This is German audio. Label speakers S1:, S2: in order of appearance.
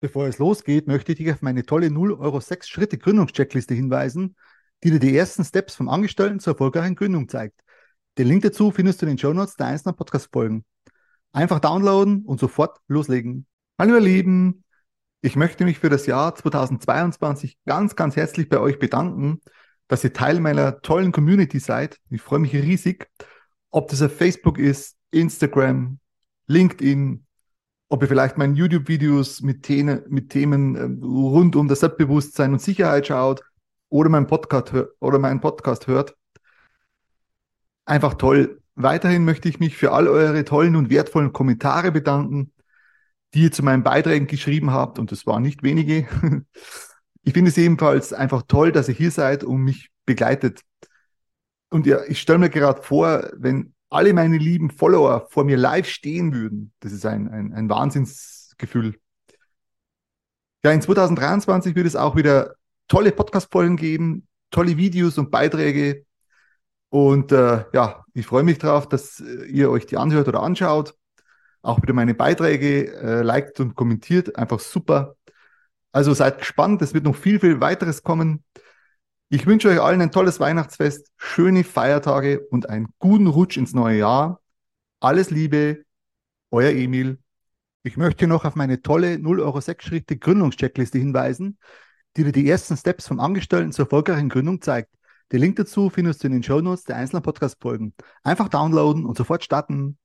S1: Bevor es losgeht, möchte ich dich auf meine tolle 0 Euro 6 Schritte Gründungscheckliste hinweisen, die dir die ersten Steps vom Angestellten zur erfolgreichen Gründung zeigt. Den Link dazu findest du in den Show Notes der einzelnen Podcast-Folgen. Einfach downloaden und sofort loslegen. Hallo ihr Lieben, ich möchte mich für das Jahr 2022 ganz, ganz herzlich bei euch bedanken, dass ihr Teil meiner tollen Community seid. Ich freue mich riesig, ob das auf Facebook ist, Instagram, LinkedIn, ob ihr vielleicht meine YouTube-Videos mit, Themen, mit Themen ähm, rund um das Selbstbewusstsein und Sicherheit schaut oder meinen Podcast, oder meinen Podcast hört. Einfach toll. Weiterhin möchte ich mich für all eure tollen und wertvollen Kommentare bedanken, die ihr zu meinen Beiträgen geschrieben habt, und das waren nicht wenige. Ich finde es ebenfalls einfach toll, dass ihr hier seid und mich begleitet. Und ja, ich stelle mir gerade vor, wenn alle meine lieben Follower vor mir live stehen würden, das ist ein, ein, ein Wahnsinnsgefühl. Ja, in 2023 wird es auch wieder tolle Podcast-Folgen geben, tolle Videos und Beiträge. Und äh, ja, ich freue mich drauf, dass äh, ihr euch die anhört oder anschaut. Auch wieder meine Beiträge äh, liked und kommentiert. Einfach super. Also seid gespannt, es wird noch viel, viel weiteres kommen. Ich wünsche euch allen ein tolles Weihnachtsfest, schöne Feiertage und einen guten Rutsch ins neue Jahr. Alles Liebe, euer Emil. Ich möchte noch auf meine tolle 0 Euro 6 Schritte Gründungscheckliste hinweisen, die dir die ersten Steps vom Angestellten zur erfolgreichen Gründung zeigt. Den Link dazu findest du in den Show Notes der einzelnen Podcast-Folgen. Einfach downloaden und sofort starten.